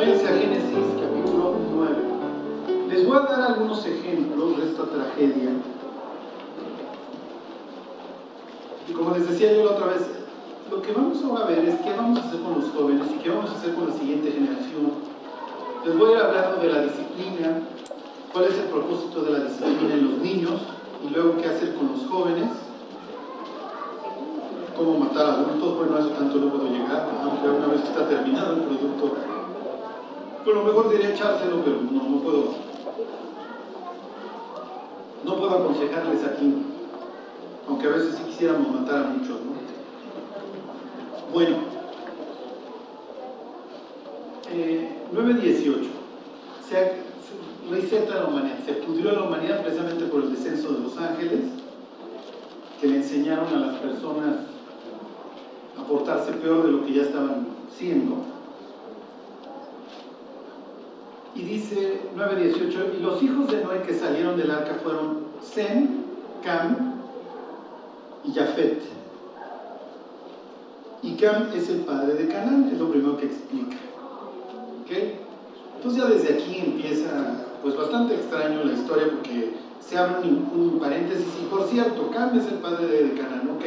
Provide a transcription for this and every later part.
Váyanse a Génesis capítulo 9. Les voy a dar algunos ejemplos de esta tragedia. Y como les decía yo la otra vez, lo que vamos ahora a ver es qué vamos a hacer con los jóvenes y qué vamos a hacer con la siguiente generación. Les voy a ir hablando de la disciplina, cuál es el propósito de la disciplina en los niños y luego qué hacer con los jóvenes, cómo matar adultos, bueno, eso tanto no puedo llegar, aunque una vez está terminado el producto, pues lo mejor sería echárselo, pero no, no puedo, no puedo aconsejarles aquí, aunque a veces sí quisiéramos matar a muchos, ¿no? Bueno, eh, 9.18. Se, receta la humanidad, se pudrió la humanidad precisamente por el descenso de los ángeles, que le enseñaron a las personas a portarse peor de lo que ya estaban siendo. Y dice 9.18, y los hijos de Noé que salieron del arca fueron Sem, Cam y Jafet. Y Cam es el padre de Canaán, es lo primero que explica. ¿Okay? Entonces ya desde aquí empieza pues bastante extraño la historia porque se abre un, paréntesis y por cierto, Cam es el padre de, Canaán, ok.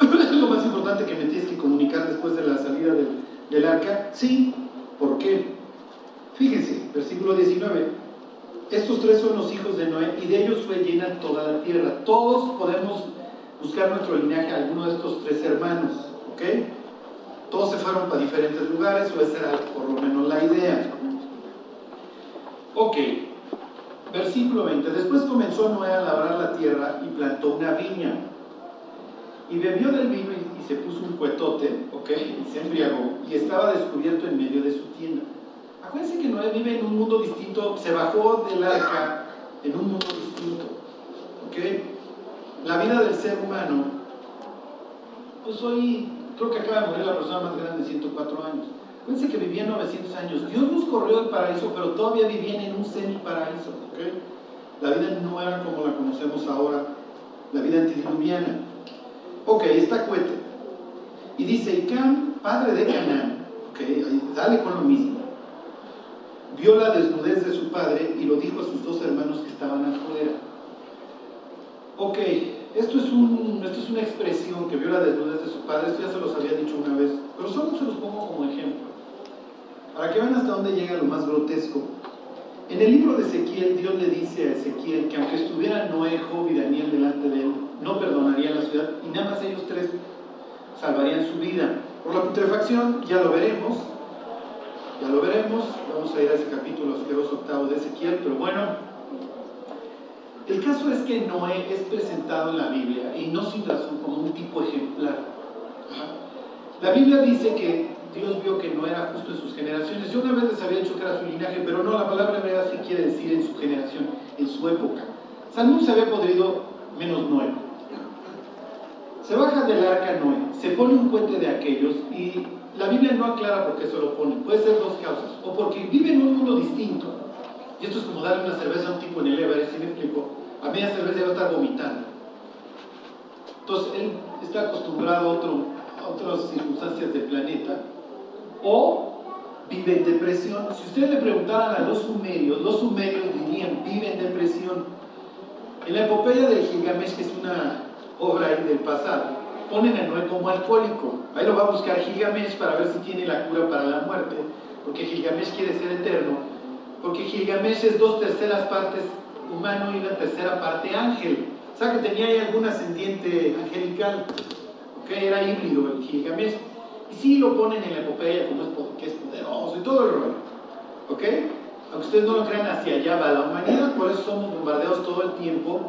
lo más importante que me tienes que comunicar después de la salida del, del arca. Sí, ¿por qué? Versículo 19. Estos tres son los hijos de Noé y de ellos fue llena toda la tierra. Todos podemos buscar nuestro linaje a alguno de estos tres hermanos, ¿ok? Todos se fueron para diferentes lugares, o esa era por lo menos la idea. Ok, versículo 20. Después comenzó Noé a labrar la tierra y plantó una viña. Y bebió del vino y, se puso un cuetote, ok, y se embriagó, y estaba descubierto en medio de su tienda. Acuérdense que Noé vive en un mundo distinto, se bajó del arca en un mundo distinto, ok. La vida del ser humano, pues hoy creo que acaba de morir la persona más grande de 104 años. Fíjense que vivían 900 años. Dios nos corrió del paraíso, pero todavía vivían en un semiparaíso. ¿okay? La vida no era como la conocemos ahora, la vida antediluviana. Ok, está cuete. Y dice, y Cam, padre de Canaán, okay, sale con lo mismo. Vio la desnudez de su padre y lo dijo a sus dos hermanos que estaban afuera. Ok, esto es, un, esto es una expresión que vio la desnudez de su padre, esto ya se los había dicho una vez, pero solo se los pongo como ejemplo. Para que vean hasta dónde llega lo más grotesco. En el libro de Ezequiel, Dios le dice a Ezequiel que aunque estuviera Noé, Job y Daniel delante de él, no perdonaría la ciudad y nada más ellos tres salvarían su vida. Por la putrefacción, ya lo veremos, ya lo veremos, vamos a ir a ese capítulo asqueroso octavo de Ezequiel, pero bueno, el caso es que Noé es presentado en la Biblia, y no sin razón, como un tipo ejemplar. La Biblia dice que Dios vio que no era justo en sus generaciones. Yo una vez les había dicho que era su linaje, pero no, la palabra hebrea sí quiere decir en su generación, en su época. Salmón se había podrido menos Noé. Se baja del arca Noé, se pone un puente de aquellos y la Biblia no aclara por qué se lo pone. Puede ser dos causas. O porque vive en un mundo distinto. Y esto es como darle una cerveza a un tipo en el Everest, si me explico. A media cerveza va a estar vomitando. Entonces él está acostumbrado a, a otras circunstancias del planeta o vive en depresión. Si ustedes le preguntaran a los sumerios, los sumerios dirían vive en depresión. En la epopeya de Gilgamesh, que es una obra del pasado, ponen a Noé como alcohólico. Ahí lo va a buscar Gilgamesh para ver si tiene la cura para la muerte, porque Gilgamesh quiere ser eterno, porque Gilgamesh es dos terceras partes humano y una tercera parte ángel. O sea que tenía ahí algún ascendiente angelical, ¿ok? Era híbrido el Gilgamesh. Y sí lo ponen en la epopeya como es, que es poderoso y todo el rollo. ¿Ok? Aunque ustedes no lo crean, hacia allá va la humanidad, por eso somos bombardeados todo el tiempo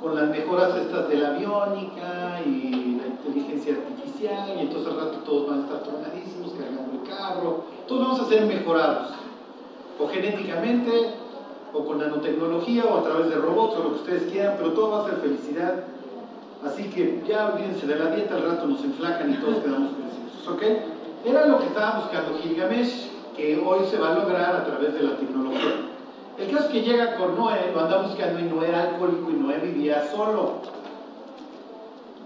con las mejoras estas de la aviónica y inteligencia artificial, y entonces al rato todos van a estar tronadísimos, cargando el carro, todos vamos a ser mejorados, o genéticamente, o con nanotecnología, o a través de robots, o lo que ustedes quieran, pero todo va a ser felicidad. Así que ya olvídense de la dieta, al rato nos enflacan y todos quedamos ¿ok? Era lo que estaba buscando Gilgamesh, que hoy se va a lograr a través de la tecnología. El caso es que llega con Noé, lo anda buscando y no era alcohólico y Noé vivía solo.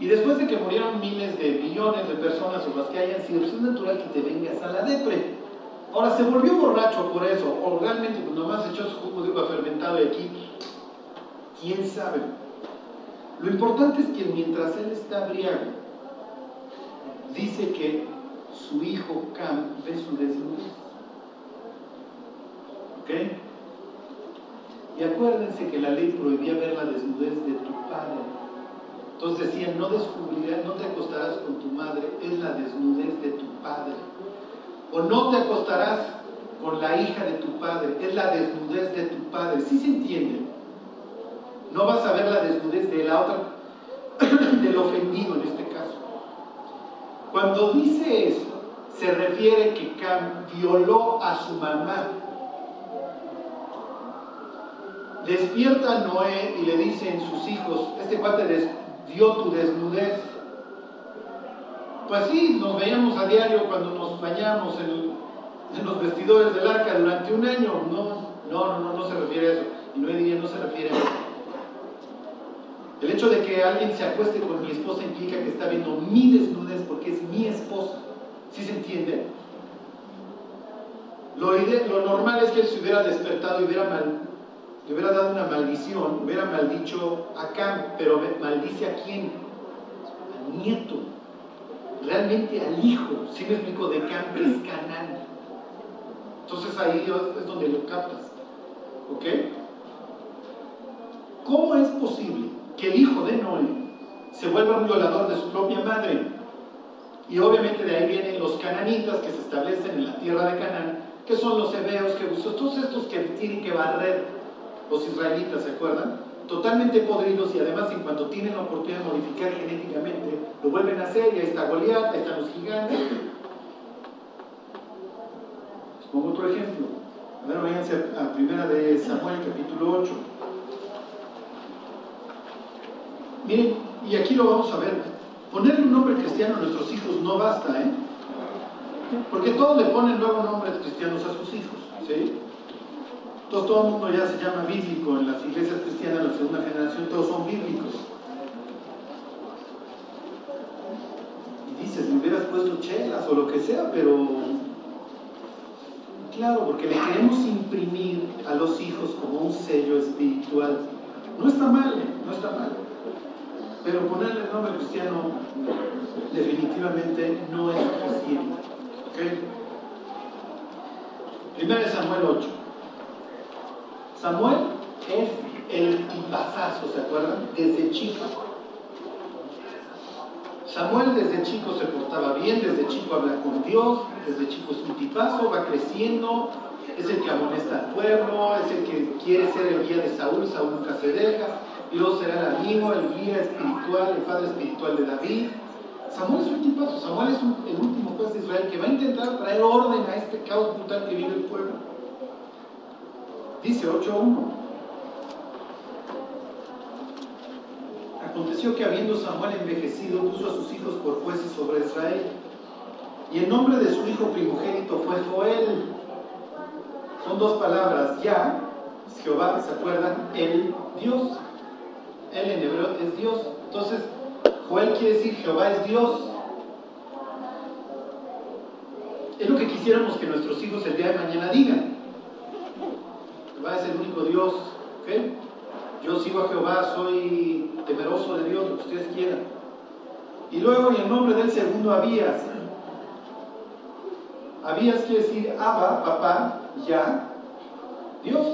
Y después de que murieron miles de millones de personas o las que hayan sido, pues es natural que te vengas a la depre. Ahora, ¿se volvió borracho por eso? ¿O realmente pues, nomás echó su jugo de uva fermentado y aquí? ¿Quién sabe? Lo importante es que mientras él está briago, dice que su hijo Cam ve su desnudez. ¿Ok? Y acuérdense que la ley prohibía ver la desnudez de tu padre. Entonces decían, no descubrirás, no te acostarás con tu madre, es la desnudez de tu padre. O no te acostarás con la hija de tu padre, es la desnudez de tu padre. ¿Sí se entiende? No vas a ver la desnudez de la otra, del ofendido en este caso. Cuando dice eso, se refiere que Cam violó a su mamá. Despierta Noé y le dicen sus hijos, este cuate dio tu desnudez. Pues sí, nos veíamos a diario cuando nos bañamos en, los vestidores del arca durante un año. No, no, no, no, se refiere a eso. Y Noé diría, no se refiere a eso. El hecho de que alguien se acueste con mi esposa implica que está viendo mi desnudez porque es mi esposa. ¿Sí se entiende? Lo, lo normal es que él se hubiera despertado y hubiera mal, le hubiera dado una maldición, hubiera maldicho a Cam, pero maldice a quién? Al nieto. Realmente al hijo, si me explico, de Cam, es Canán. Entonces ahí es donde lo captas. ¿Ok? ¿Cómo es posible que el hijo de Noé se vuelva un violador de su propia madre? Y obviamente de ahí vienen los cananitas que se establecen en la tierra de Canaán, que son los hebeos, que todos estos que tienen que barrer los israelitas, ¿se acuerdan? Totalmente podridos y además en cuanto tienen la oportunidad de modificar genéticamente, lo vuelven a hacer y ahí está Goliat, ahí están los gigantes. Les pongo otro ejemplo. A ver, váyanse a primera de Samuel capítulo 8. Miren, y aquí lo vamos a ver. Ponerle un nombre cristiano a nuestros hijos no basta, ¿eh? Porque todos le ponen luego nombres cristianos a sus hijos, ¿sí? Entonces todo el mundo ya se llama bíblico, en las iglesias cristianas de la segunda generación todos son bíblicos. Y dices, me hubieras puesto chelas o lo que sea, pero claro, porque le queremos imprimir a los hijos como un sello espiritual. No está mal, ¿eh? no está mal pero ponerle el nombre cristiano definitivamente no es suficiente. ¿okay? Primero Samuel 8. Samuel es el tipazazo, ¿se acuerdan? Desde chico. Samuel desde chico se portaba bien, desde chico habla con Dios, desde chico es un tipazo, va creciendo, es el que amonesta al pueblo, es el que quiere ser el guía de Saúl, Saúl nunca se deja, y luego será el amigo, el guía espiritual, el padre espiritual de David. Samuel es un tipazo, Samuel es el último juez de Israel que va a intentar traer orden a este caos brutal que vive el pueblo. Dice 8.1. Aconteció que habiendo Samuel envejecido, puso a sus hijos por jueces sobre Israel. Y el nombre de su hijo primogénito fue Joel. Son dos palabras, ya, Jehová, ¿se acuerdan? El Dios. Él en hebreo es Dios. Entonces, Joel quiere decir Jehová es Dios. Es lo que quisiéramos que nuestros hijos el día de mañana digan. Jehová es el único Dios. Yo sigo a Jehová, soy temeroso de Dios, lo que ustedes quieran. Y luego en el nombre del segundo Abías. Abías quiere decir Abba, papá, ya, Dios.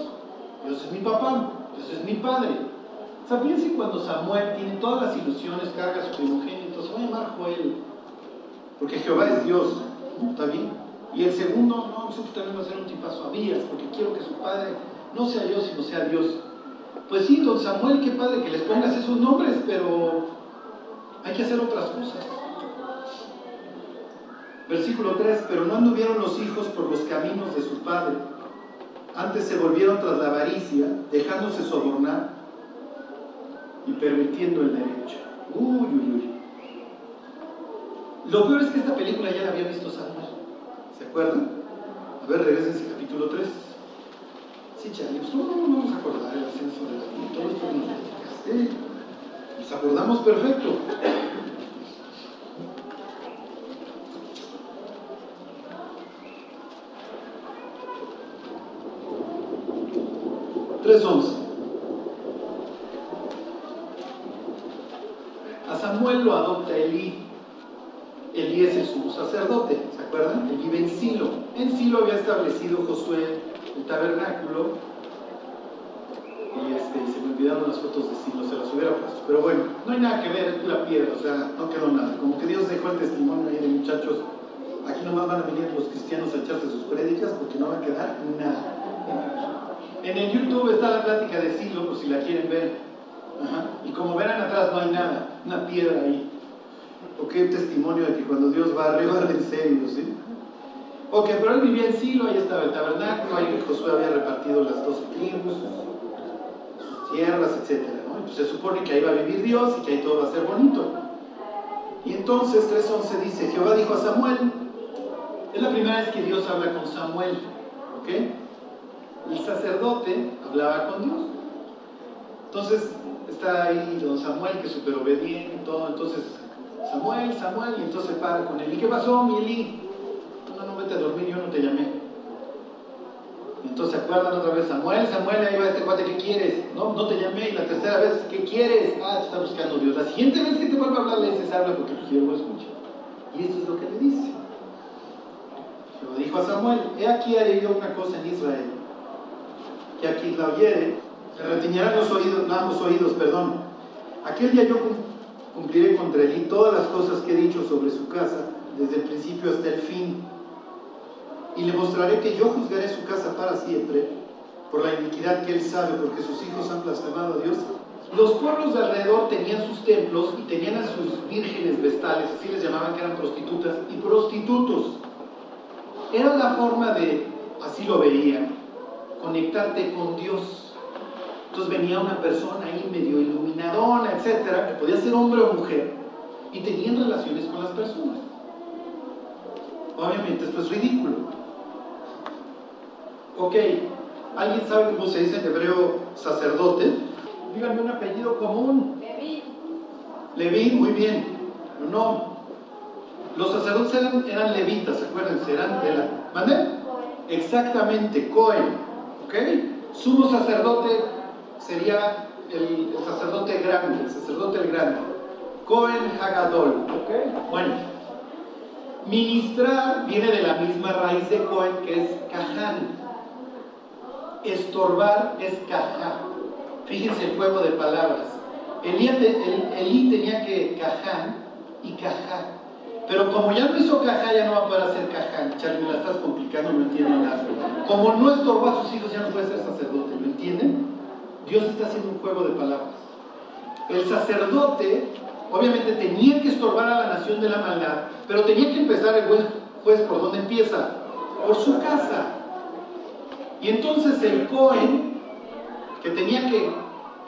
Dios es mi papá, Dios es mi padre. ¿Sabían si cuando Samuel tiene todas las ilusiones, carga su primogénito, se va a llamar Joel? Porque Jehová es Dios, ¿está bien? Y el segundo, no, nosotros también va a ser un tipazo Abías, porque quiero que su padre no sea yo, sino sea Dios. Pues sí, don Samuel, qué padre que les pongas esos nombres, pero hay que hacer otras cosas. Versículo 3, pero no anduvieron los hijos por los caminos de su padre. Antes se volvieron tras la avaricia, dejándose sobornar y permitiendo el derecho. Uy, uy, uy. Lo peor es que esta película ya la había visto Samuel. ¿Se acuerdan? A ver, regresen ese capítulo 3. Sí, Charlie, pues no, no vamos a acordar el ascenso de la todo esto que nos Nos acordamos perfecto. 3.11. A Samuel lo adopta Elí. Elí es el sumo sacerdote, ¿se acuerdan? Él vive en Silo. En Silo había establecido Josué el tabernáculo. Y, este, se me olvidaron las fotos de Silo, se las hubiera puesto. Pero bueno, no hay nada que ver, es la piedra, o sea, no quedó nada. Como que Dios dejó el testimonio ahí de muchachos. Aquí nomás van a venir los cristianos a echarse sus prédicas porque no va a quedar nada. En el YouTube está la plática de Silo, por si la quieren ver. Y como verán atrás no hay nada, una piedra ahí. Ok, testimonio de que cuando Dios va arriba en serio, ¿sí? Ok, pero él vivía en Silo, ahí estaba el tabernáculo, ahí Josué había repartido las dos tribus, sus, tierras, etc. ¿no? pues se supone que ahí va a vivir Dios y que ahí todo va a ser bonito. Y entonces 3.11 dice, Jehová dijo a Samuel, es la primera vez que Dios habla con Samuel, ¿ok? El sacerdote hablaba con Dios. Entonces está ahí don Samuel que es súper obediente todo, entonces Samuel, Samuel, y entonces para con él. ¿Y qué pasó, mi Eli? No, no, vete a dormir, yo no te llamé. Y entonces se acuerdan otra vez, Samuel, Samuel, ahí va este cuate, ¿qué quieres? No, no te llamé. Y la tercera vez, ¿qué quieres? Ah, te está buscando Dios. La siguiente vez que te vuelva a hablar, le dices, habla porque tu siervo escucha. Y esto es lo que le dice. Lo dijo a Samuel, he aquí haré yo una cosa en Israel, que aquí la oyere, se retiñarán los oídos, ambos oídos, perdón. Aquel día yo cumpliré contra él todas las cosas que he dicho sobre su casa, desde el principio hasta el fin. Y le mostraré que yo juzgaré su casa para siempre, por la iniquidad que él sabe, porque sus hijos han blasfemado a Dios. Los pueblos de alrededor tenían sus templos y tenían a sus vírgenes vestales, así les llamaban que eran prostitutas y prostitutos. Era la forma de, así lo veían, conectarte con Dios. Entonces venía una persona ahí medio iluminadona, etcétera, que podía ser hombre o mujer, y tenían relaciones con las personas. Obviamente esto es ridículo. Ok, ¿alguien sabe cómo se dice en hebreo sacerdote? Díganme un apellido común. Leví. Leví, muy bien. No. Los sacerdotes eran, levitas, acuérdense, eran de la. ¿Mande? Exactamente, Cohen. ¿Ok? Sumo sacerdote sería el, sacerdote grande, el sacerdote el grande. Cohen Hagadol. ¿Ok? Bueno. Ministrar viene de la misma raíz de Cohen que es Caján. Estorbar es Cajá. Fíjense el juego de palabras. Elí, Elí tenía que Caján y Cajá. Pero como ya no hizo Cajá, ya no va a poder hacer Caján. Charlie, me la estás complicando, no entiendo nada. Como no estorbó a sus hijos, ya no puede ser sacerdote. ¿Lo entienden? Dios está haciendo un juego de palabras. El sacerdote, obviamente, tenía que estorbar a la nación de la maldad, pero tenía que empezar el buen juez por dónde empieza? Por su casa. Y entonces el Cohen, que tenía que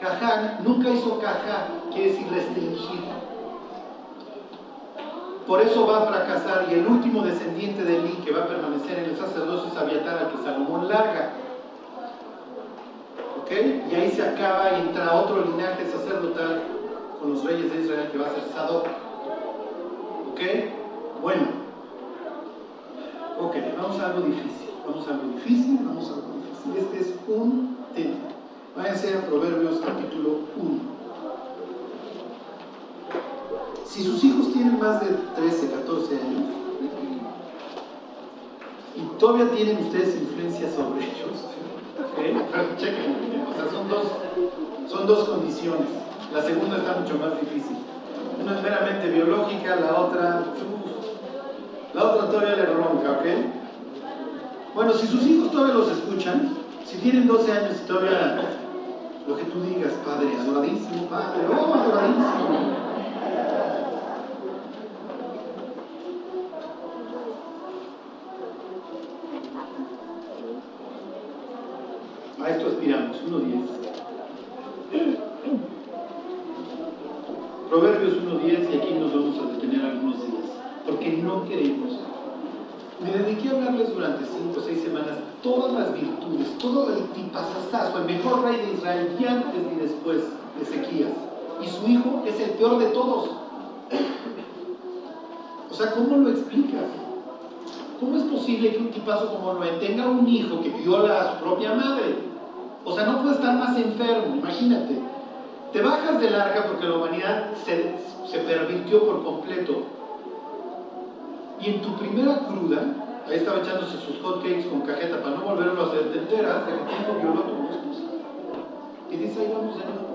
cajar, nunca hizo cajar, quiere decir restringir. Por eso va a fracasar y el último descendiente de Eli que va a permanecer en el sacerdocio es Abiatar, al que Salomón larga. ¿Ok? Y ahí se acaba y entra otro linaje sacerdotal con los reyes de Israel que va a ser Sadoc. ¿Ok? Bueno. Ok, vamos a algo difícil. Vamos a algo difícil, vamos a algo difícil. Este es un tema. Váyanse a Proverbios capítulo 1. Si sus hijos tienen más de 13, 14 años y todavía tienen ustedes influencia sobre ellos, chequen, o sea, son dos, son dos condiciones. La segunda está mucho más difícil. Una es meramente biológica, la otra, la otra todavía le ronca, ¿ok? Bueno, si sus hijos todavía los escuchan, si tienen 12 años y todavía lo que tú digas, Padre, adoradísimo, Padre, oh, adoradísimo. A esto aspiramos, 1.10. Proverbios 1.10 y aquí nos vamos a detener algunos días, porque no queremos me dediqué a hablarles durante cinco o seis semanas todas las virtudes, todo el tipazazazo, el mejor rey de Israel, ni antes ni después de Ezequías. Y su hijo es el peor de todos. O sea, ¿cómo lo explicas? ¿Cómo es posible que un tipazo como Noé tenga un hijo que viola a su propia madre? O sea, no puedes estar más enfermo, imagínate. Te bajas del arca porque la humanidad se, se pervirtió por completo. Y en tu primera cruda, ahí estaba echándose sus hotcakes con cajeta para no volverlo a hacer, te enteras de que tiempo violó a tu esposa. Y dice, ahí vamos de nuevo,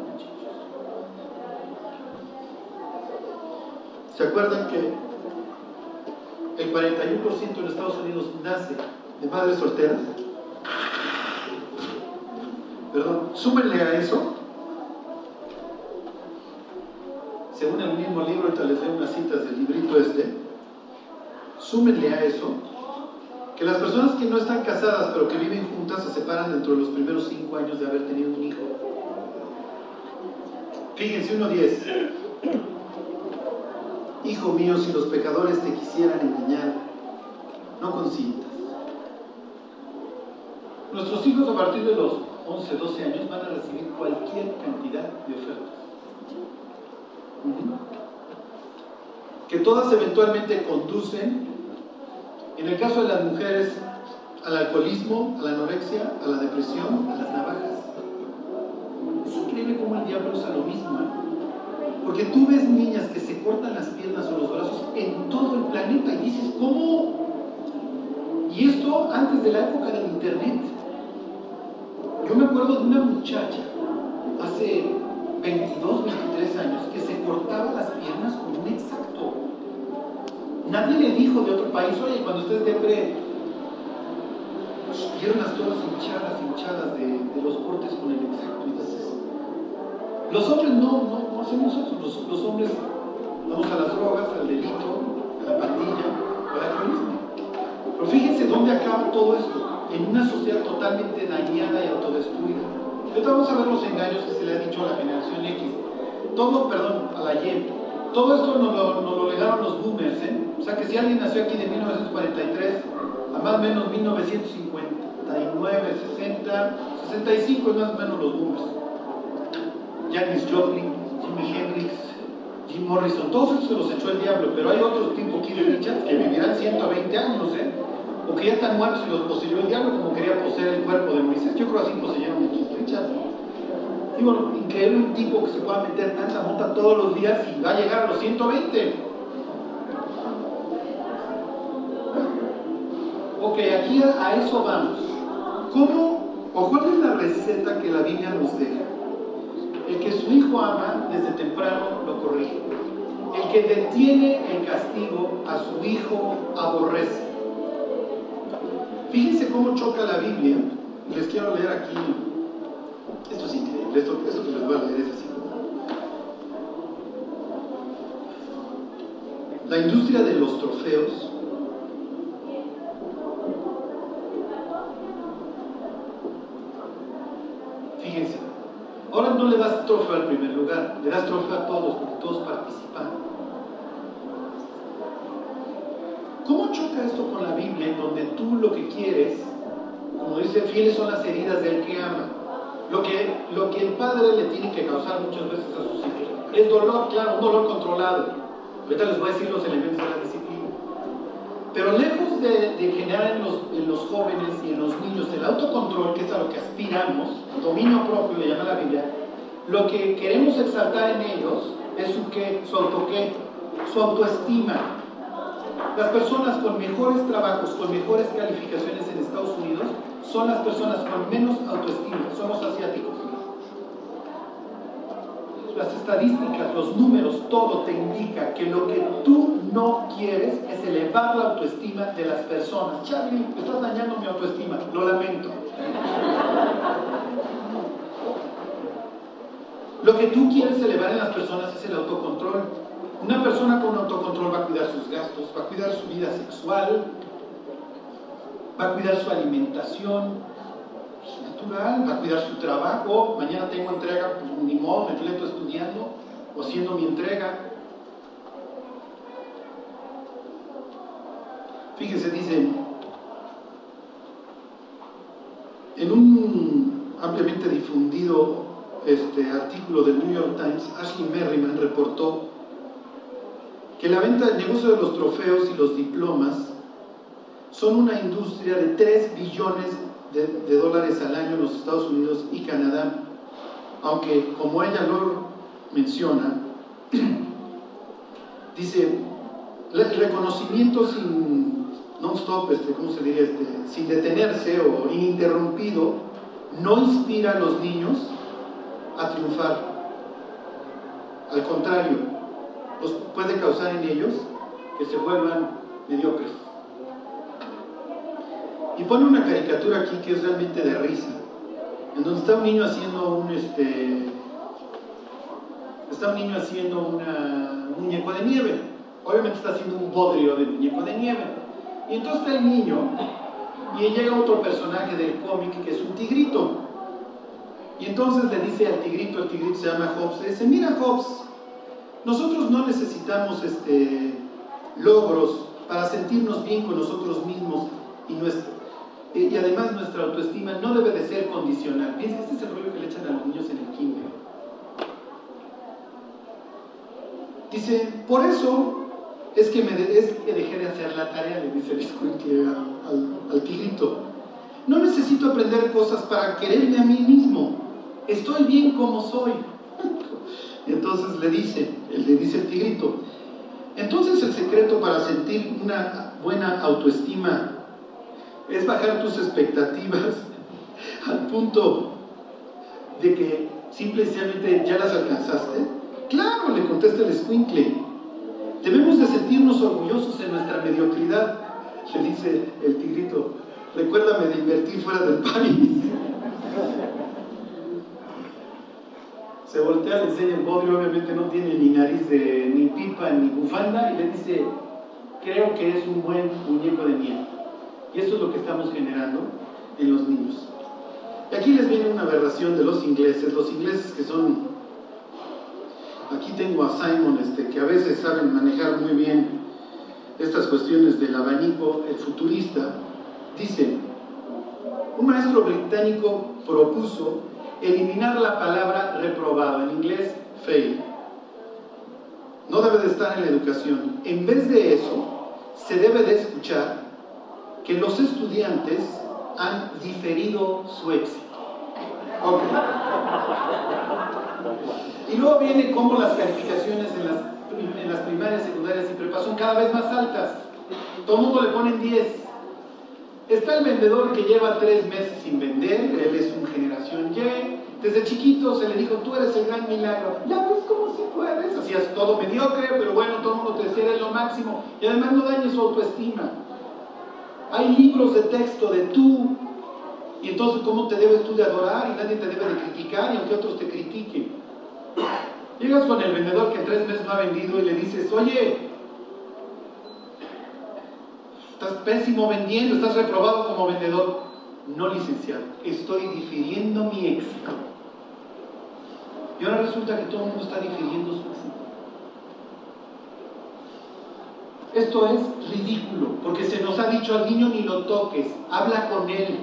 ¿Se acuerdan que el 41% en Estados Unidos nace de madres solteras? Perdón, súmenle a eso. Según el mismo libro, ahorita les leo unas citas del librito este. Súmenle a eso que las personas que no están casadas pero que viven juntas se separan dentro de los primeros cinco años de haber tenido un hijo. Fíjense, uno diez. Hijo mío, si los pecadores te quisieran engañar, no consientas. Nuestros hijos a partir de los 11, 12 años van a recibir cualquier cantidad de ofertas. Que todas eventualmente conducen, en el caso de las mujeres, al alcoholismo, a la anorexia, a la depresión, a las navajas. Es increíble cómo el diablo usa lo mismo. ¿eh? Porque tú ves niñas que se cortan las piernas o los brazos en todo el planeta y dices, ¿cómo? Y esto antes de la época del Internet. Yo me acuerdo de una muchacha hace 22, 23 años que se cortaba las piernas con un exacto. Nadie le dijo de otro país, oye, cuando estés depre, piernas todas hinchadas, hinchadas de, los cortes con el exacto. Los hombres no, no, no hacemos eso. Los, los, hombres vamos a las drogas, al delito, a la pandilla, al alcoholismo. Pero fíjense dónde acaba todo esto. En una sociedad totalmente dañada y autodestruida. Ahorita vamos a ver los engaños que se le ha dicho a la generación X. Todo, perdón, a la Y. Todo esto nos lo, nos lo legaron los boomers, ¿eh? O sea que si alguien nació aquí de 1943 a más o menos 1959, 60, 65 es más o menos los boomers. Janis Joplin, Jimi Hendrix, Jim Morrison, todos esos se los echó el diablo, pero hay otros tipo Keith Richards que vivirán 120 años, ¿eh? O que ya están muertos y los poseyó el diablo como quería poseer el cuerpo de Moisés. Yo creo así poseyeron Keith Richards. Digo, increíble un tipo que se pueda meter tanta monta todos los días y va a llegar a los 120. Ok, aquí a eso vamos. ¿Cómo o cuál es la receta que la Biblia nos deja? El que su hijo ama desde temprano lo corrige. El que detiene el castigo a su hijo aborrece. Fíjense cómo choca la Biblia. Les quiero leer aquí. Esto es increíble. Esto, esto que les voy a leer es así. La industria de los trofeos Fíjense, ahora no le das trofeo al primer lugar, le das trofeo a todos, porque todos participan. ¿Cómo choca esto con la Biblia, en donde tú lo que quieres, como dice, fieles son las heridas del que ama? Lo que, lo que el padre le tiene que causar muchas veces a sus hijos es dolor, claro, un dolor controlado. Ahorita les voy a decir los elementos de la disciplina. Pero lejos de, de generar en los, en los, jóvenes y en los niños el autocontrol, que es a lo que aspiramos, dominio propio, le llama la Biblia, lo que queremos exaltar en ellos es su, ¿qué? su auto su autoestima. Las personas con mejores trabajos, con mejores calificaciones en Estados Unidos, son las personas con menos autoestima, son los asiáticos las estadísticas, los números, todo te indica que lo que tú no quieres es elevar la autoestima de las personas. Charlie, estás dañando mi autoestima, lo lamento. Lo que tú quieres elevar en las personas es el autocontrol. Una persona con autocontrol va a cuidar sus gastos, va a cuidar su vida sexual, va a cuidar su alimentación, natural, va a cuidar su trabajo, mañana tengo entrega, pues ni modo, me fleto estudiando o haciendo mi entrega. Fíjese, dice, en un ampliamente difundido este, artículo del New York Times, Ashley Merriman reportó que la venta del negocio de los trofeos y los diplomas son una industria de 3 billones de, dólares al año en los Estados Unidos y Canadá, aunque como ella lo menciona, dice, el reconocimiento sin non-stop, este, ¿cómo se diría? Este, sin detenerse o ininterrumpido, no inspira a los niños a triunfar. Al contrario, los puede causar en ellos que se vuelvan mediocres. Y pone una caricatura aquí que es realmente de risa, en donde está un niño haciendo un este está un niño haciendo una, un muñeco de nieve. Obviamente está haciendo un bodrio de muñeco de nieve. Y entonces está el niño y llega otro personaje del cómic que es un tigrito. Y entonces le dice al tigrito, el tigrito se llama Hobbs, le dice, mira Hobbs, nosotros no necesitamos este, logros para sentirnos bien con nosotros mismos y, nuestro, y además nuestra autoestima no debe de ser condicional. Piensa, este es el rollo que le echan a los niños en el kinder. Dice, por eso es que, me es que dejé de hacer la tarea, le dice el al, al tigrito. No necesito aprender cosas para quererme a mí mismo. Estoy bien como soy. Entonces le dice, le dice el tigrito, entonces el secreto para sentir una buena autoestima es bajar tus expectativas al punto de que simplemente ya las alcanzaste. Claro, le contesta el squinkle. Debemos de sentirnos orgullosos en nuestra mediocridad, le dice el tigrito. Recuérdame de invertir fuera del país. Se voltea, le enseña el bodrio, obviamente no tiene ni nariz de ni pipa ni bufanda, y le dice, creo que es un buen muñeco de nieve. Y esto es lo que estamos generando en los niños. Y aquí les viene una aberración de los ingleses, los ingleses que son, aquí tengo a Simon, este, que a veces saben manejar muy bien estas cuestiones del abanico, el futurista, dice, un maestro británico propuso eliminar la palabra reprobado, en inglés fail. No debe de estar en la educación. En vez de eso, se debe de escuchar que los estudiantes han diferido su éxito. Y luego viene cómo las calificaciones en las, en las primarias, secundarias y prepa son cada vez más altas. Todo el mundo le ponen 10. Está el vendedor que lleva tres meses sin vender, él es un generación Y. Desde chiquito se le dijo, tú eres el gran milagro. Ya ves cómo si puedes. Hacías todo mediocre, pero bueno, todo el mundo te decía, eres lo máximo. Y además no dañes su autoestima. Hay libros de texto de tú. Y entonces, ¿cómo te debes tú de adorar? Y nadie te debe de criticar, y aunque otros te critiquen. Llegas con el vendedor que en tres meses no ha vendido y le dices, oye, Estás pésimo vendiendo, estás reprobado como vendedor. No licenciado, estoy difiriendo mi éxito. Y ahora resulta que todo el mundo está difiriendo su éxito. Esto es ridículo, porque se nos ha dicho al niño ni lo toques, habla con él.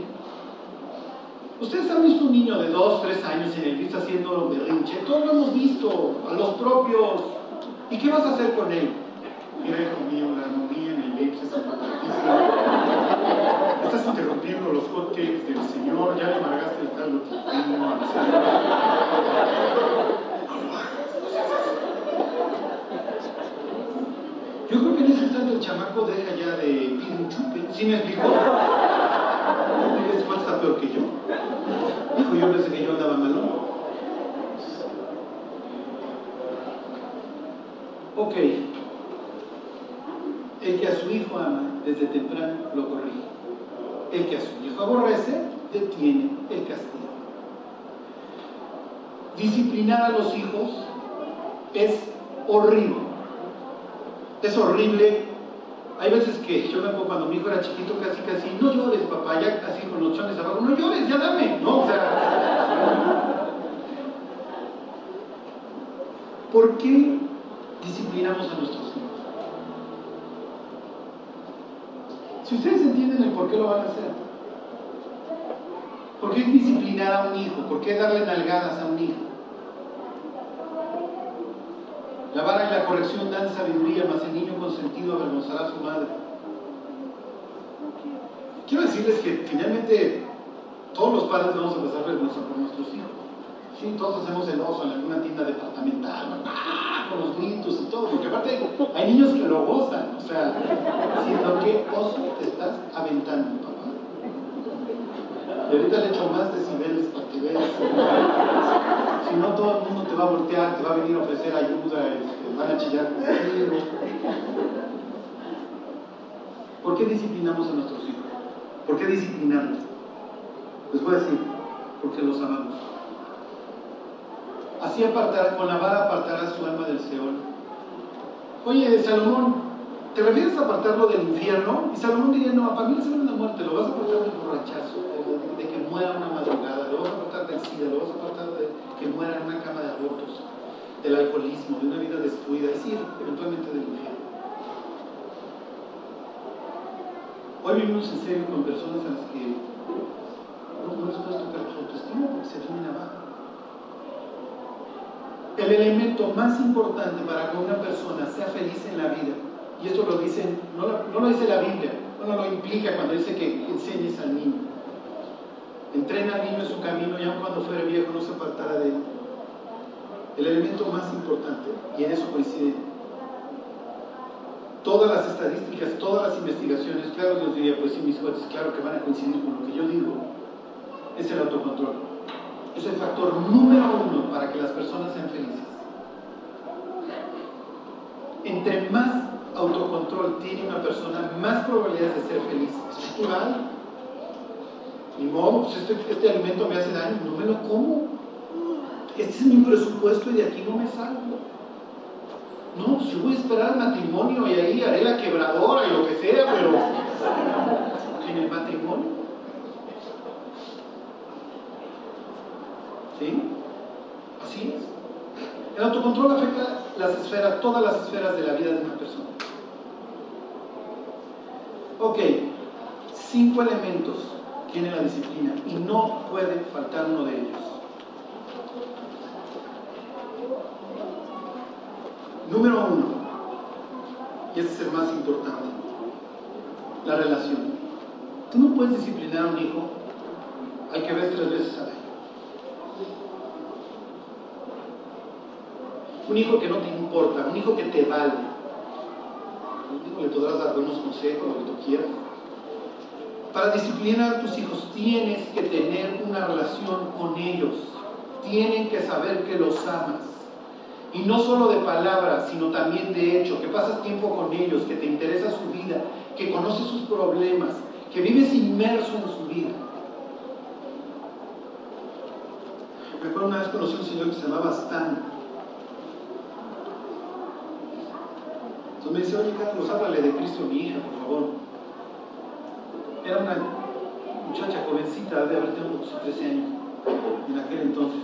Ustedes han visto un niño de 2, 3 años en el está haciendo berrinche, todos lo hemos visto, a los propios. ¿Y qué vas a hacer con él? Mira, hijo mío, la el es Estás interrumpiendo los hotcakes del Señor, ya le amargaste el caldo Yo creo que en ese instante el chamaco deja ya de pedir un chupe. ¿Sí me explicó? Este cuál está peor que yo. Dijo, yo pensé que yo andaba malo. Ok el que a su hijo ama desde temprano lo corrige. El que a su hijo aborrece, detiene el castigo. Disciplinar a los hijos es horrible. Es horrible. Hay veces que yo me acuerdo cuando mi hijo era chiquito, casi casi, no llores, papá, ya así con los chones abajo, no llores, ya dame, ¿no? ¿Por qué disciplinamos a nuestros hijos? Si ustedes entienden el por qué lo van a hacer, ¿por qué disciplinar a un hijo? ¿Por qué darle nalgadas a un hijo? La vara y la corrección dan sabiduría, mas el niño consentido avergonzará a su madre. Quiero decirles que finalmente Todos los padres vamos a pasar vergüenza por nuestros hijos. Sí, todos hacemos el oso en alguna tienda departamental, ¡ah! con los gritos y todo, porque aparte hay niños que lo gozan, o sea, siendo que oso te estás aventando, papá. Y ahorita le echo más decibeles para que veas. Si no, todo el mundo te va a voltear, te va a venir a ofrecer ayuda, este, van a chillar ¿Por qué disciplinamos a nuestros hijos? ¿Por qué disciplinamos? Les voy a decir, porque los amamos. Así apartar, con la vara apartará su alma del Seol. Oye, Salomón, ¿te refieres a apartarlo del infierno? Y Salomón diría, no, para mí es una muerte, lo vas a apartar del borrachazo, de, que muera una madrugada, lo vas a apartar del SIDA, lo vas a apartar de que muera en una cama de abortos, del alcoholismo, de una vida destruida, es decir, eventualmente del infierno. Hoy vivimos en serio con personas a las que no, les puedes tocar su autoestima porque se vienen abajo. El elemento más importante para que una persona sea feliz en la vida, y esto lo dicen, no lo, no lo dice la Biblia, no lo implica cuando dice que enseñes al niño. Entrena al niño en su camino y aun cuando fuere viejo no se apartará de él. El elemento más importante, y en eso coincide todas las estadísticas, todas las investigaciones, claro Dios diría, pues sí, mis cuates, claro que van a coincidir con lo que yo digo, es el autocontrol. Es el factor número uno para que las personas sean felices. Entre más autocontrol tiene una persona, más probabilidades de ser feliz. Es natural. Ni modo, pues este, este alimento me hace daño, no me lo como. Este es mi presupuesto y de aquí no me salgo. No, si voy a esperar matrimonio y ahí haré la quebradora y lo que sea, pero en el matrimonio. ¿Sí? Así es. El autocontrol afecta las esferas, todas las esferas de la vida de una persona. Ok, cinco elementos tiene la disciplina y no puede faltar uno de ellos. Número uno, y este es el más importante, la relación. Tú no puedes disciplinar a un hijo al que ves tres veces al año. Un hijo que no te importa, un hijo que te vale. Un hijo le podrás dar buenos consejos, lo que tú quieras. Para disciplinar a tus hijos tienes que tener una relación con ellos. Tienen que saber que los amas y no solo de palabras, sino también de hecho, que pasas tiempo con ellos, que te interesa su vida, que conoces sus problemas, que vives inmerso en su vida. Me acuerdo una vez conocí a un señor que se llamaba Stan. Entonces me dice, oye Carlos, háblale de Cristo a mi hija, por favor. Era una muchacha jovencita, de haber tenido 13 años en aquel entonces.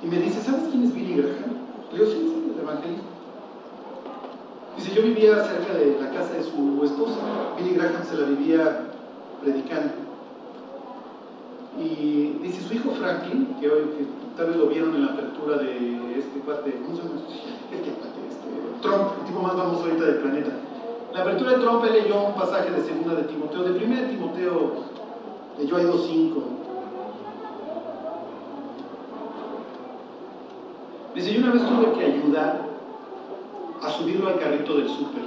Y me dice, ¿sabes quién es Billy Graham? Le digo, sí, sí, el evangelista. Dice, yo vivía cerca de la casa de su esposa. Billy Graham se la vivía predicando. Y dice, su hijo Franklin, que hoy tal vez lo vieron en la apertura de este cuate, ¿cómo se llama? Este cuate, este, Trump, el tipo más vamos ahorita del planeta. La apertura de Trump él leyó un pasaje de segunda de Timoteo, de primera de Timoteo, leyó ahí 2.5 Dice, yo una vez tuve que ayudar a subirlo al carrito del súper.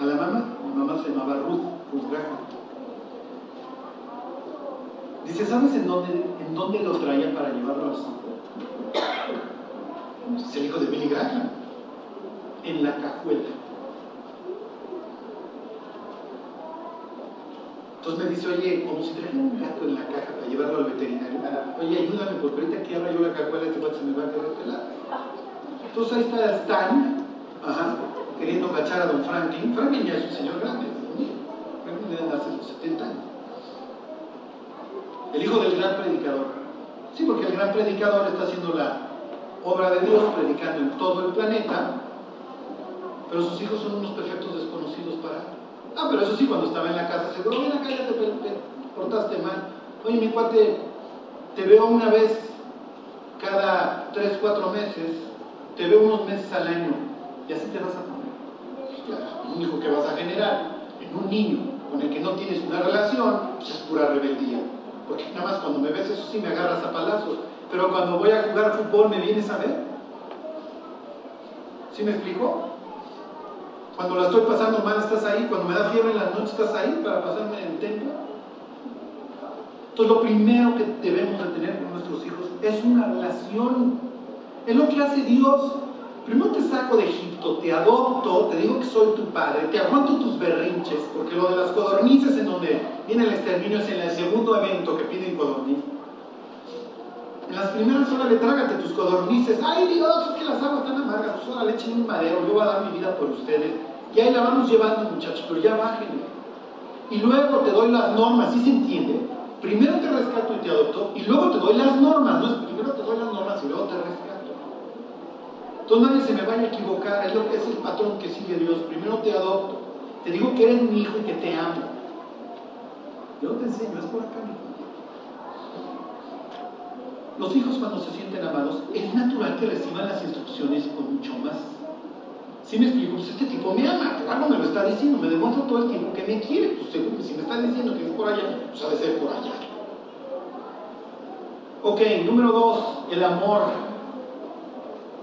A la mamá, mi mamá se llamaba Ruth, Ruth Graham. Dice, ¿sabes en dónde, en dónde lo traía para llevarlo al súper? Es el hijo de Billy Graham. En la cajuela. Entonces me dice, oye, como si trajera un gato en la caja para llevarlo al veterinario. Oye, ayúdame, porque ahorita que abra yo la cajuela, este gato se me va a quedar pelado. Entonces ahí está Stan, queriendo cachar a don Franklin. Franklin ya es un señor grande, Franklin debe hace los 70 años. El hijo del gran predicador. Sí, porque el gran predicador está haciendo la obra de Dios, predicando en todo el planeta, pero sus hijos son unos perfectos desconocidos para. Ah, pero eso sí, cuando estaba en la casa, se dijo, mira, cállate, te portaste mal. Oye, mi cuate, te veo una vez cada tres, cuatro meses, te veo unos meses al año, y así te vas a poner. Pues claro, un hijo que vas a generar en un niño con el que no tienes una relación, pues es pura rebeldía. Porque nada más cuando me ves, eso sí me agarras a palazos. Pero cuando voy a jugar fútbol, ¿me vienes a ver? ¿Sí me explico? Cuando la estoy pasando mal, estás ahí. Cuando me da fiebre en la noche, estás ahí para pasarme en el templo. Entonces, lo primero que debemos de tener con nuestros hijos es una relación. Es lo que hace Dios. Primero te saco de Egipto, te adopto, te digo que soy tu padre, te aguanto tus berrinches, porque lo de las codornices en donde viene el exterminio es en el segundo evento que piden codorniz. En las primeras horas le trágate tus codornices. Ay Dios, es que las aguas están amargas. Pues ahora le echen un madero, yo voy a dar mi vida por ustedes. Y ahí la vamos llevando, muchachos, pero ya bájenle. Y luego te doy las normas, ¿sí se entiende? Primero te rescato y te adopto, y luego te doy las normas. No es primero te doy las normas y luego te rescato. Entonces nadie se me vaya a equivocar, es lo que es el patrón que sigue Dios. Primero te adopto, te digo que eres mi hijo y que te amo. Yo te enseño, es por acá. Los hijos cuando se sienten amados, es natural que reciban las instrucciones con mucho más. Si me explico, pues este tipo me ama, algo me lo está diciendo, me demuestra todo el tiempo que me quiere, pues seguro, si me está diciendo que es por allá, pues ha de ser por allá. Ok, número dos, el amor.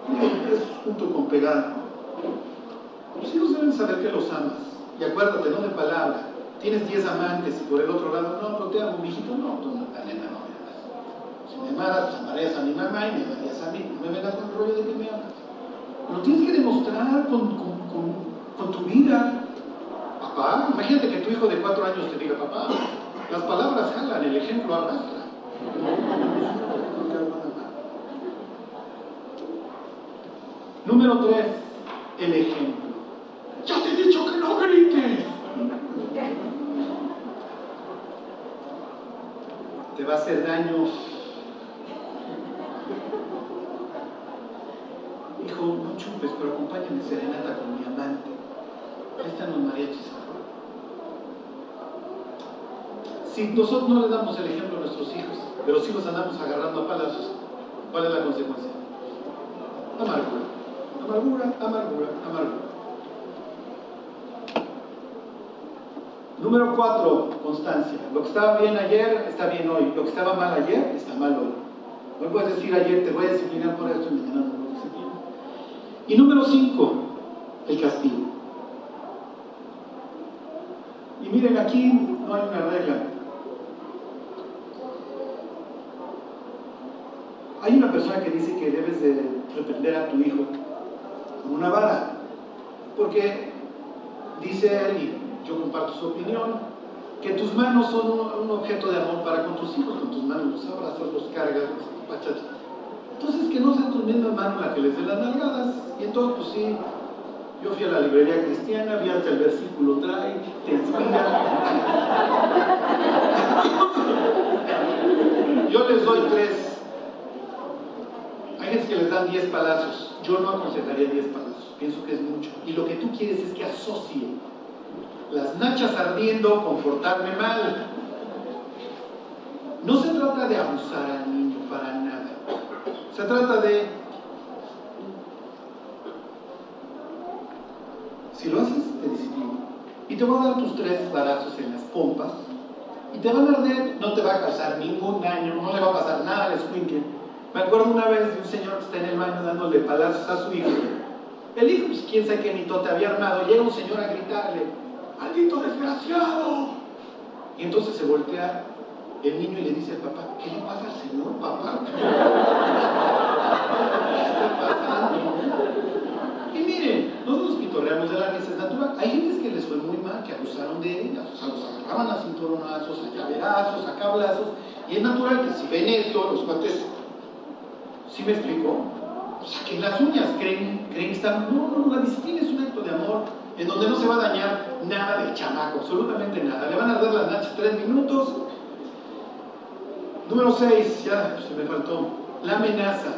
Es junto con pegar. Los hijos deben saber que los amas. Y acuérdate, no de palabra. Tienes 10 amantes y por el otro lado, no, pero te amo, mijito, no, tú no, la nena no Si me amaras, pues amarías a mi mamá y me amarías a mí. No me vengas con rollo de que me amas. Lo tienes que demostrar con, con, con, tu vida. Papá, imagínate que tu hijo de cuatro años te diga, papá, las palabras jalan, el ejemplo arrastra. Número tres, el ejemplo. Ya te he dicho que no grites. Te va a hacer daño. Hijo, no chupes, pero acompáñame serenata con mi amante. Ahí están los mariachis. Si nosotros no le damos el ejemplo a nuestros hijos, pero si los andamos agarrando a palazos, ¿cuál es la consecuencia? Amargura, amargura, amargura, amargura. Número cuatro, constancia. Lo que estaba bien ayer está bien hoy. Lo que estaba mal ayer está mal hoy. No puedes decir ayer te voy a disciplinar por esto y mañana no lo disciplino. Y número cinco, el castigo. Y miren, aquí no hay una regla. Hay una persona que dice que debes de reprender a tu hijo una vara. Porque dice él, y yo comparto su opinión, que tus manos son un, objeto de amor para con tus hijos, con tus manos los abrazas, los cargas, los pachas. Entonces que no sean tus mismas manos la que les dé las nalgadas. Y entonces, pues sí, yo fui a la librería cristiana, vi hasta el versículo trae, te inspira. Yo les doy tres. Hay gente que les dan diez palazos. Yo no aconsejaría diez palazos. Pienso que es mucho. Y lo que tú quieres es que asocie las nachas ardiendo con portarme mal. No se trata de abusar al niño para nada. Se trata de Si lo haces, te disciplino. Y te voy a dar tus tres barazos en las pompas. Y te van a arder, no te va a causar ningún daño, no le va a pasar nada al escuincle. Me acuerdo una vez de un señor que está en el baño dándole palazos a su hijo. El hijo, pues quién sabe qué mitote había armado. Llega un señor a gritarle, ¡maldito desgraciado! Y entonces se voltea el niño y le dice al papá, ¿qué le pasa al señor, papá? ¿Qué está pasando? Y miren, nosotros pitorreamos de la risa, es natural. Hay gentes que les fue muy mal, que abusaron de ellas, o sea, los agarraban a cinturonazos, a llaverazos, a cablazos, y es natural que si ven esto, los cuates, ¿sí me explico? Saquen las uñas, creen, creen que están. No, no, la disciplina es un acto de amor en donde no se va a dañar nada del chamaco, absolutamente nada. Le van a dar las nachas tres minutos. Número seis, ya se me faltó, la amenaza.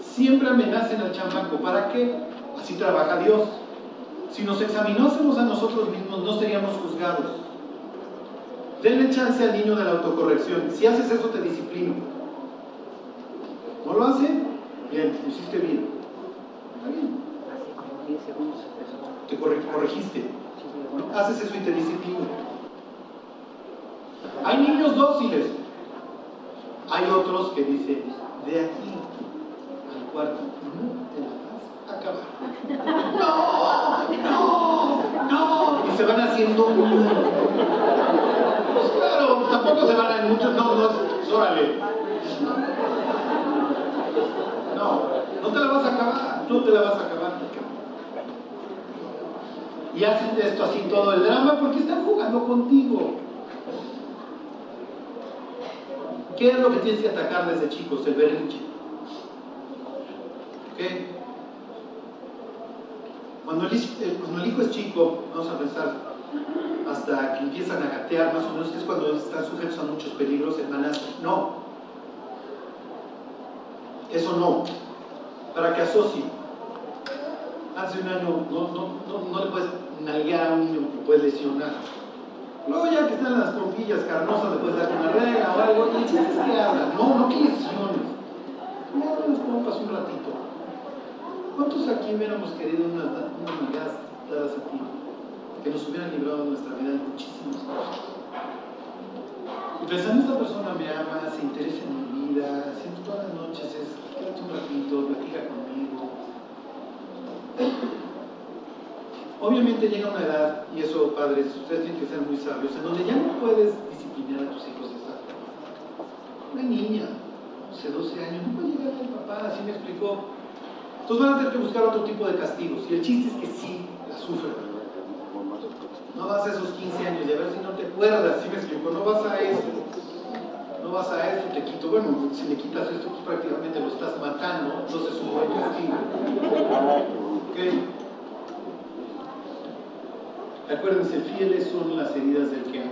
Siempre amenacen al chamaco. ¿Para qué? Así trabaja Dios. Si nos examinásemos a nosotros mismos, no seríamos juzgados. Denle chance al niño de la autocorrección. Si haces eso, te disciplino. ¿No lo hace? Bien, hiciste bien. Está bien. Así como 10 segundos. Te corre- corregiste. ¿no? Haces eso y te disciplino. Años dóciles. Hay otros que dicen, de aquí al cuarto, no te la vas a acabar. No, no, no. Y se van haciendo. Pues claro, tampoco se van a muchos, no, no, órale. Te la vas a acabar, no te la vas a acabar. Y hacen esto así todo el drama porque están jugando contigo. ¿Qué es lo que tienes que atacar desde chicos? El berrinche. ¿Qué? Cuando el, cuando el hijo es chico, vamos a pensar, hasta que empiezan a gatear más o menos, es cuando están sujetos a muchos peligros, hermanas, no. Eso no. Para que asocie. Hace un año no, no, no, no le puedes nalguear a un niño que puede lesionar. Luego ya que están las trompillas carnosas le puedes dar una regla o algo, y el chiste es que hablan, no, no que lesiones. Ya las pompas un ratito. ¿Cuántos aquí hubiéramos querido unas, unas nalgadas dadas a ti? Que nos hubieran librado nuestra vida de muchísimas cosas. Y pensando, esta persona me ama, se interesa en mi vida, siempre todas las noches es, un ratito, platica conmigo. Obviamente llega una edad, y eso padres, ustedes tienen que ser muy sabios, en donde ya no puedes disciplinar a tus hijos forma. Una niña, 11, 12 años, no puede llegar al papá, así me explicó. Entonces van a tener que buscar otro tipo de castigos, y el chiste es que sí la sufren. No vas a esos 15 años y a ver si no te acuerdas, ¿sí me explico? No vas a eso. Vas a eso, te quito. Bueno, si le quitas esto, pues prácticamente lo estás matando, entonces es un buen castigo. ¿Ok? Acuérdense, fieles son las heridas del que ama.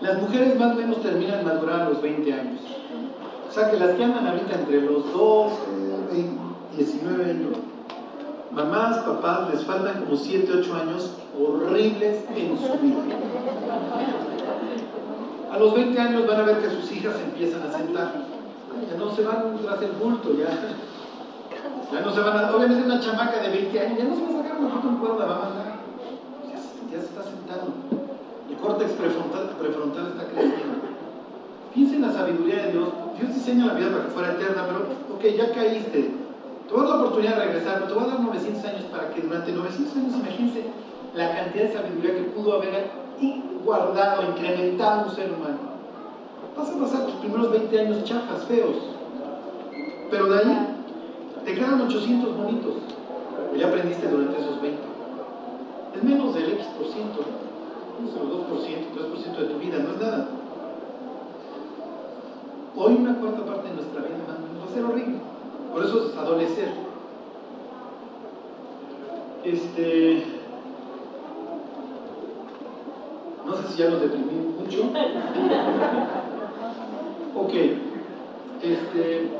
Las mujeres más o menos terminan madurar a los 20 años. O sea que las que andan ahorita entre los 12, 19 años, mamás, papás, les faltan como 7, 8 años horribles en su vida. A los 20 años van a ver que sus hijas empiezan a sentar. Ya no se van tras el bulto, ya. Ya no se van a. Obviamente, una chamaca de 20 años ya no se va a sacar una foto en cuerda, va a mandar ya se está sentando. El córtex prefrontal, está creciendo. Piensa en la sabiduría de Dios. Dios diseña la vida para que fuera eterna, pero, ok, ya caíste. Te voy a dar la oportunidad de regresar, pero te voy a dar 900 años para que durante 900 años, imagínense la cantidad de sabiduría que pudo haber guardado, incrementado un ser humano. Vas a pasar tus primeros 20 años chafas, feos. Pero de ahí te quedan 800 bonitos. Ya aprendiste durante esos 20 es menos del X por ciento, ¿no? es el 2%, 3% de tu vida, no es nada. Hoy una cuarta parte de nuestra vida va a ser horrible. Por eso es adolecer. Este. No sé si ya nos deprimí mucho. Ok. Este.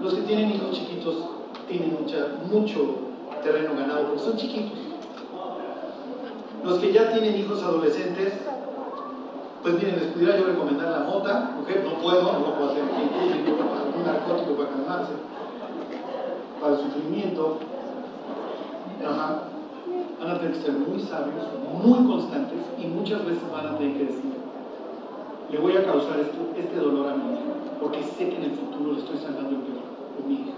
Los que tienen hijos chiquitos tienen mucha, mucho terreno ganado porque son chiquitos. Los que ya tienen hijos adolescentes, pues miren, les pudiera yo recomendar la mota, ¿ok? No puedo, no puedo hacer algún narcótico para calmarse, para el sufrimiento. Ajá. Van a tener que ser muy sabios, muy constantes y muchas veces van a tener que decir, le voy a causar este dolor a mi hija, porque sé que en el futuro le estoy sacando el peor con mi hija.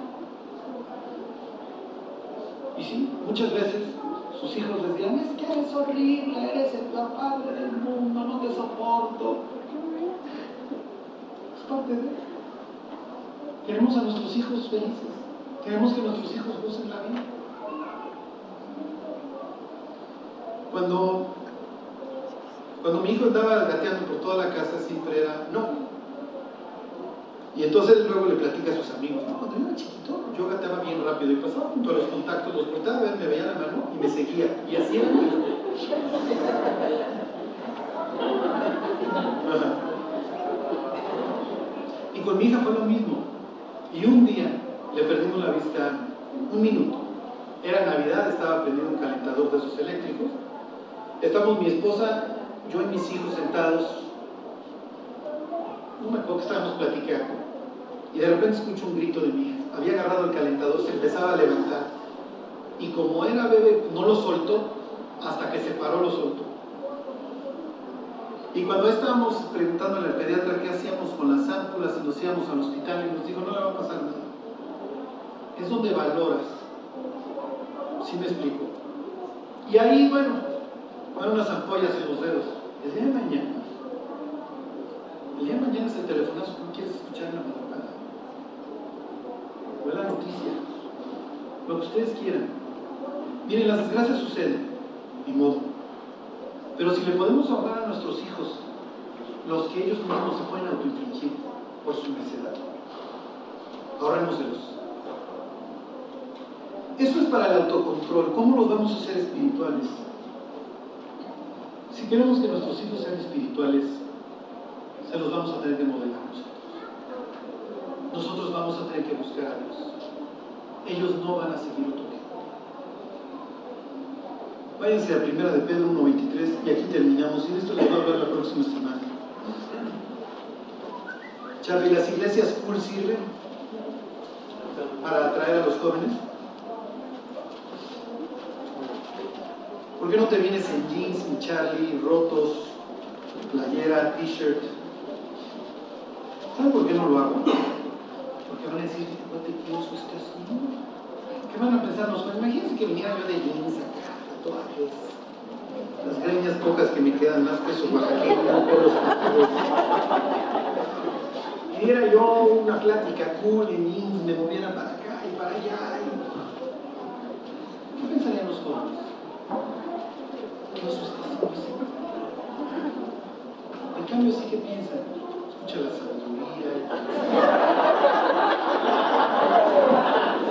Y sí, muchas veces sus hijos les dirán, es que eres horrible, eres el padre del mundo, no te soporto. Es parte de Queremos a nuestros hijos felices. Queremos que nuestros hijos gocen la vida. Cuando, cuando mi hijo andaba gateando por toda la casa, siempre era, no, y entonces luego le platica a sus amigos, no, cuando yo era chiquito, yo gateaba bien rápido y pasaba junto a los contactos, los portaba me veía la mano y me seguía. Y así era mi Y con mi hija fue lo mismo. Y un día le perdimos la vista un minuto. Era Navidad, estaba prendiendo un calentador de esos eléctricos. Estamos mi esposa, yo y mis hijos sentados. No me acuerdo que estábamos platicando y de repente escucho un grito de mi hija. Había agarrado el calentador, se empezaba a levantar. Y como era bebé, no lo soltó, hasta que se paró lo soltó. Y cuando estábamos preguntándole al pediatra qué hacíamos con las ámpulas y nos íbamos al hospital y nos dijo, no le va a pasar nada. Es donde valoras. ¿Sí me explico? Y ahí, bueno, van unas ampollas en los dedos. El día de mañana, el día de mañana es el telefonazo no quieres escuchar en la madrugada. O la noticia. Lo que ustedes quieran. Miren, las desgracias suceden, ni modo. Pero si le podemos ahorrar a nuestros hijos los que ellos mismos se pueden autoinfligir por su necedad, ahorrémoselos. Eso es para el autocontrol. ¿Cómo los vamos a hacer espirituales? Si queremos que nuestros hijos sean espirituales, se los vamos a tener que modelar nosotros. Nosotros vamos a tener que buscar a Dios. Ellos no van a seguir otro Váyanse a primera de Pedro 1.23 y aquí terminamos. Y de esto les voy a hablar la próxima semana. Charlie, ¿las iglesias cool sirven para atraer a los jóvenes? ¿Por qué no te vienes en jeans, mi Charlie, rotos, playera, t-shirt? ¿Saben por qué no lo hago? Porque van a decir, ¿qué te quiero este así? ¿Qué van a pensar los? Imagínense que viniera yo de jeans acá las greñas pocas que me quedan más que su oaxaqueño los Y era yo una plática cool en jeans, me moviera para acá y para allá. ¿Qué pensarían los jóvenes? ¿Qué eso está haciendo En cambio, sí que piensan, escucha la sabiduría.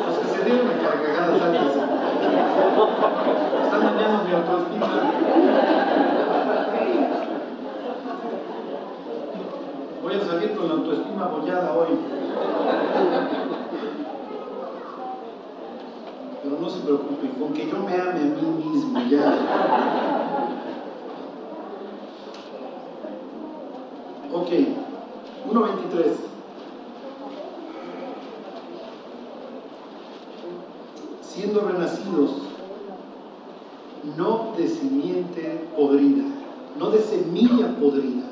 Los que se dieron a cargadas antes. Están dañando mi autoestima. Voy a salir con la autoestima bollada hoy. Pero no se preocupen, con que yo me ame a mí mismo ya. Ok, 1.23. siendo renacidos no de simiente podrida, no de semilla podrida,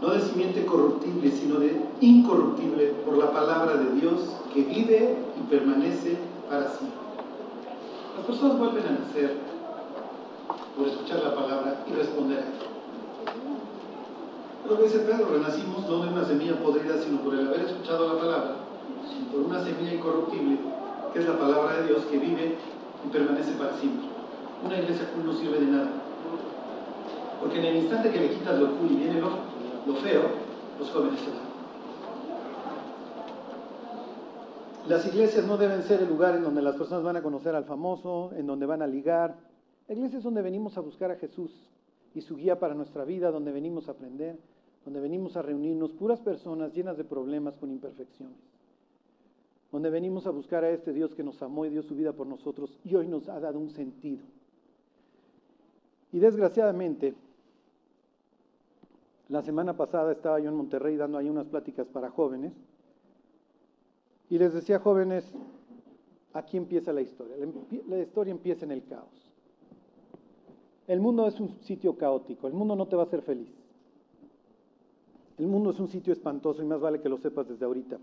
no de simiente corruptible, sino de incorruptible por la palabra de Dios que vive y permanece para siempre. Las personas vuelven a nacer por escuchar la palabra y responder a ella. Pero dice Pedro, renacimos no de una semilla podrida, sino por el haber escuchado la palabra, sino por una semilla incorruptible que es la palabra de Dios que vive y permanece para siempre. Una iglesia cool no sirve de nada. Porque en el instante que le quitas lo cool y viene lo, lo feo, los jóvenes se van. Las iglesias no deben ser el lugar en donde las personas van a conocer al famoso, en donde van a ligar. La iglesia es donde venimos a buscar a Jesús y su guía para nuestra vida, donde venimos a aprender, donde venimos a reunirnos, puras personas llenas de problemas con imperfecciones donde venimos a buscar a este Dios que nos amó y dio su vida por nosotros y hoy nos ha dado un sentido. Y desgraciadamente, la semana pasada estaba yo en Monterrey dando ahí unas pláticas para jóvenes y les decía jóvenes, aquí empieza la historia. La historia empieza en el caos. El mundo es un sitio caótico, el mundo no te va a hacer feliz. El mundo es un sitio espantoso y más vale que lo sepas desde ahorita.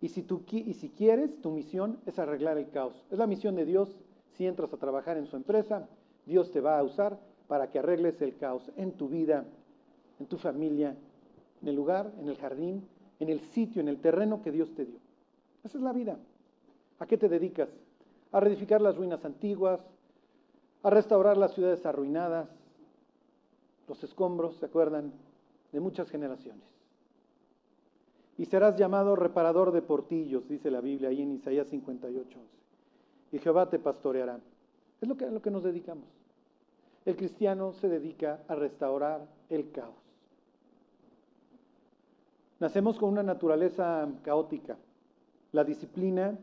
Y si, tú, y si quieres, tu misión es arreglar el caos. Es la misión de Dios. Si entras a trabajar en su empresa, Dios te va a usar para que arregles el caos en tu vida, en tu familia, en el lugar, en el jardín, en el sitio, en el terreno que Dios te dio. Esa es la vida. ¿A qué te dedicas? A reedificar las ruinas antiguas, a restaurar las ciudades arruinadas, los escombros, ¿se acuerdan? De muchas generaciones y serás llamado reparador de portillos, dice la Biblia ahí en Isaías 58, Y Jehová te pastoreará. Es lo que, a lo que nos dedicamos. El cristiano se dedica a restaurar el caos. Nacemos con una naturaleza caótica. La disciplina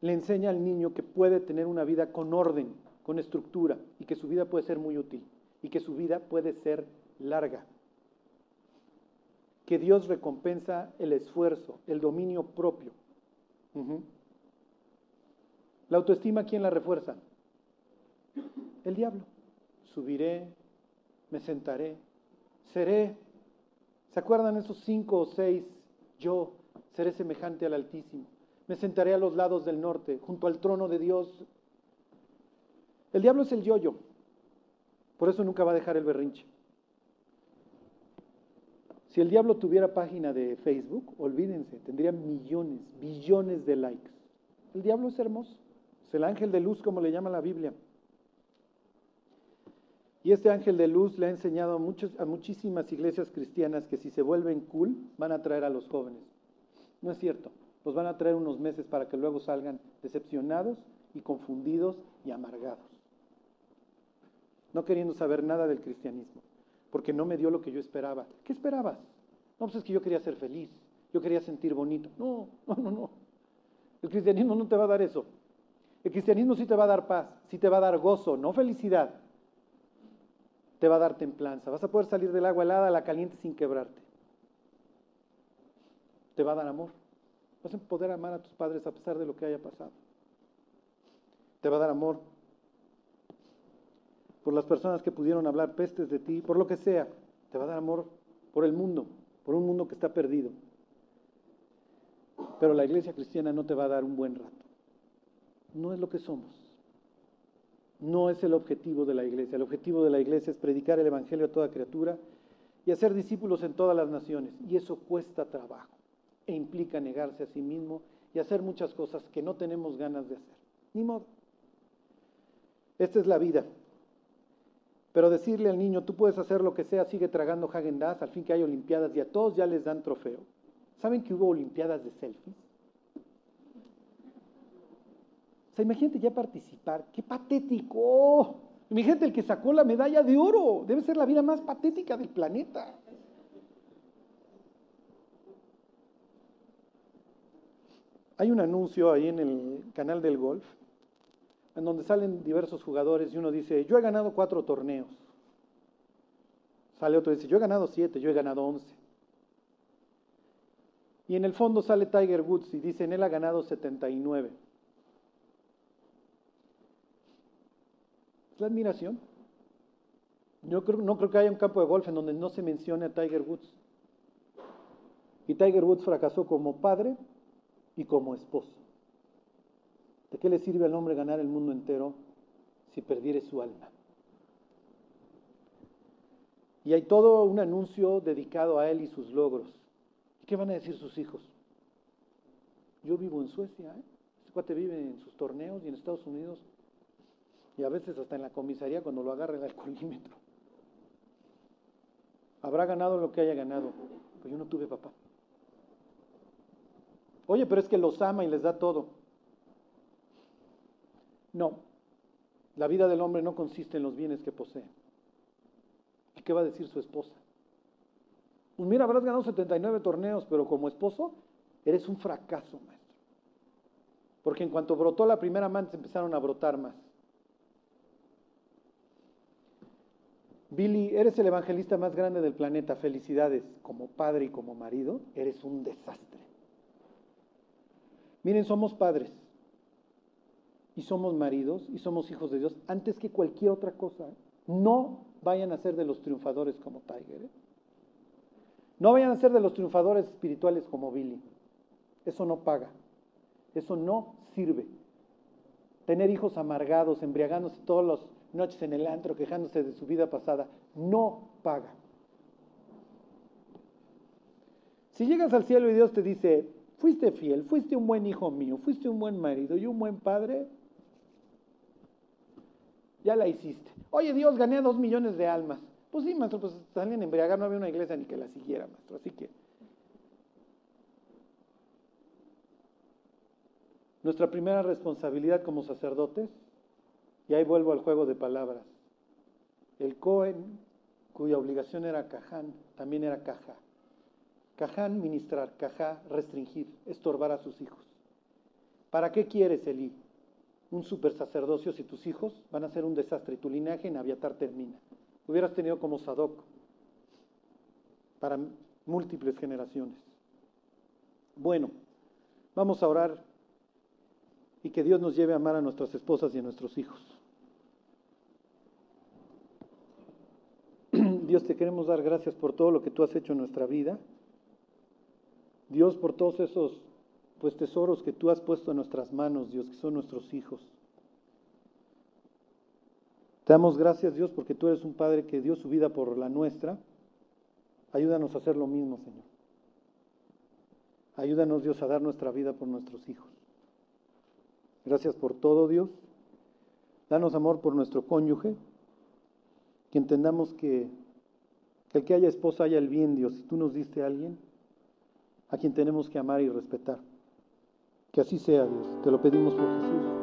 le enseña al niño que puede tener una vida con orden, con estructura, y que su vida puede ser muy útil, y que su vida puede ser larga que Dios recompensa el esfuerzo, el dominio propio. La autoestima, ¿quién la refuerza? El diablo. Subiré, me sentaré, seré. ¿Se acuerdan esos cinco o seis? Yo seré semejante al Altísimo. Me sentaré a los lados del norte, junto al trono de Dios. El diablo es el yoyo. Por eso nunca va a dejar el berrinche. Si el diablo tuviera página de Facebook, olvídense, tendría millones, billones de likes. El diablo es hermoso. Es el ángel de luz, como le llama la Biblia. Y este ángel de luz le ha enseñado a, a muchísimas iglesias cristianas que si se vuelven cool, van a traer a los jóvenes. No es cierto. Los van a traer unos meses para que luego salgan decepcionados y confundidos y amargados. No queriendo saber nada del cristianismo, porque no me dio lo que yo esperaba. ¿Qué esperabas? No, pues es que yo quería ser feliz, yo quería sentir bonito. No, no, no, no. El cristianismo no te va a dar eso. El cristianismo sí te va a dar paz, sí te va a dar gozo, no felicidad te va a dar templanza. Vas a poder salir del agua helada a la caliente sin quebrarte. Te va a dar amor. Vas a poder amar a tus padres a pesar de lo que haya pasado. Te va a dar amor por las personas que pudieron hablar pestes de ti, por lo que sea. Te va a dar amor por el mundo, por un mundo que está perdido. Pero la iglesia cristiana no te va a dar un buen rato. No es lo que somos no es el objetivo de la iglesia. El objetivo de la iglesia es predicar el Evangelio a toda criatura y hacer discípulos en todas las naciones. Y eso cuesta trabajo e implica negarse a sí mismo y hacer muchas cosas que no tenemos ganas de hacer. Ni modo. Esta es la vida. Pero decirle al niño, tú puedes hacer lo que sea, sigue tragando Hagen al fin que hay Olimpiadas y a todos ya les dan trofeo. ¿Saben que hubo Olimpiadas de selfies? Imagínate ya participar. ¡Qué patético! Imagínate el que sacó la medalla de oro. Debe ser la vida más patética del planeta. Hay un anuncio ahí en el canal del golf, en donde salen diversos jugadores y uno dice, yo he ganado cuatro torneos. Sale otro y dice, yo he ganado siete, yo he ganado once. Y en el fondo sale Tiger Woods y dice, él ha ganado 79. La admiración. No creo que haya un campo de golf en donde no se mencione a Tiger Woods. Y Tiger Woods fracasó como padre y como esposo. ¿De qué le sirve al hombre ganar el mundo entero si perdiere su alma? Y hay todo un anuncio dedicado a él y sus logros. ¿Y qué van a decir sus hijos? Yo vivo en Suecia, ¿eh? este cuate vive en sus torneos y en Estados Unidos y a veces hasta en la comisaría cuando lo agarra el alcoholímetro. Habrá ganado lo que haya ganado, pero yo no tuve papá. Oye, pero es que los ama y les da todo. No, la vida del hombre no consiste en los bienes que posee. ¿Y qué va a decir su esposa? Pues mira, habrás ganado 79 torneos, pero como esposo eres un fracaso, maestro. Porque en cuanto brotó la primera amante empezaron a brotar más. Billy, eres el evangelista más grande del planeta. Felicidades. Como padre y como marido, eres un desastre. Miren, somos padres y somos maridos y somos hijos de Dios antes que cualquier otra cosa. No vayan a ser de los triunfadores como Tiger. ¿eh? No vayan a ser de los triunfadores espirituales como Billy. Eso no paga. Eso no sirve. Tener hijos amargados, embriagándose todos los noches en el antro quejándose de su vida pasada, no paga. Si llegas al cielo y Dios te dice, fuiste fiel, fuiste un buen hijo mío, fuiste un buen marido y un buen padre, ya la hiciste. Oye Dios, gané dos millones de almas. Pues sí, maestro, pues salían embriagar, no había una iglesia ni que la siguiera, maestro. Así que nuestra primera responsabilidad como sacerdotes y ahí vuelvo al juego de palabras. El Cohen, cuya obligación era Caján, también era caja. Caján, ministrar, cajá, restringir, estorbar a sus hijos. ¿Para qué quieres, Elí? Un super sacerdocio si tus hijos van a ser un desastre y tu linaje en Aviatar termina. Hubieras tenido como Sadoc para múltiples generaciones. Bueno, vamos a orar y que Dios nos lleve a amar a nuestras esposas y a nuestros hijos. Dios, te queremos dar gracias por todo lo que tú has hecho en nuestra vida. Dios, por todos esos pues tesoros que tú has puesto en nuestras manos, Dios, que son nuestros hijos. Te damos gracias, Dios, porque tú eres un Padre que dio su vida por la nuestra. Ayúdanos a hacer lo mismo, Señor. Ayúdanos, Dios, a dar nuestra vida por nuestros hijos. Gracias por todo, Dios. Danos amor por nuestro cónyuge. Que entendamos que, que el que haya esposa haya el bien, Dios. Si tú nos diste a alguien a quien tenemos que amar y respetar. Que así sea, Dios. Te lo pedimos por Jesús.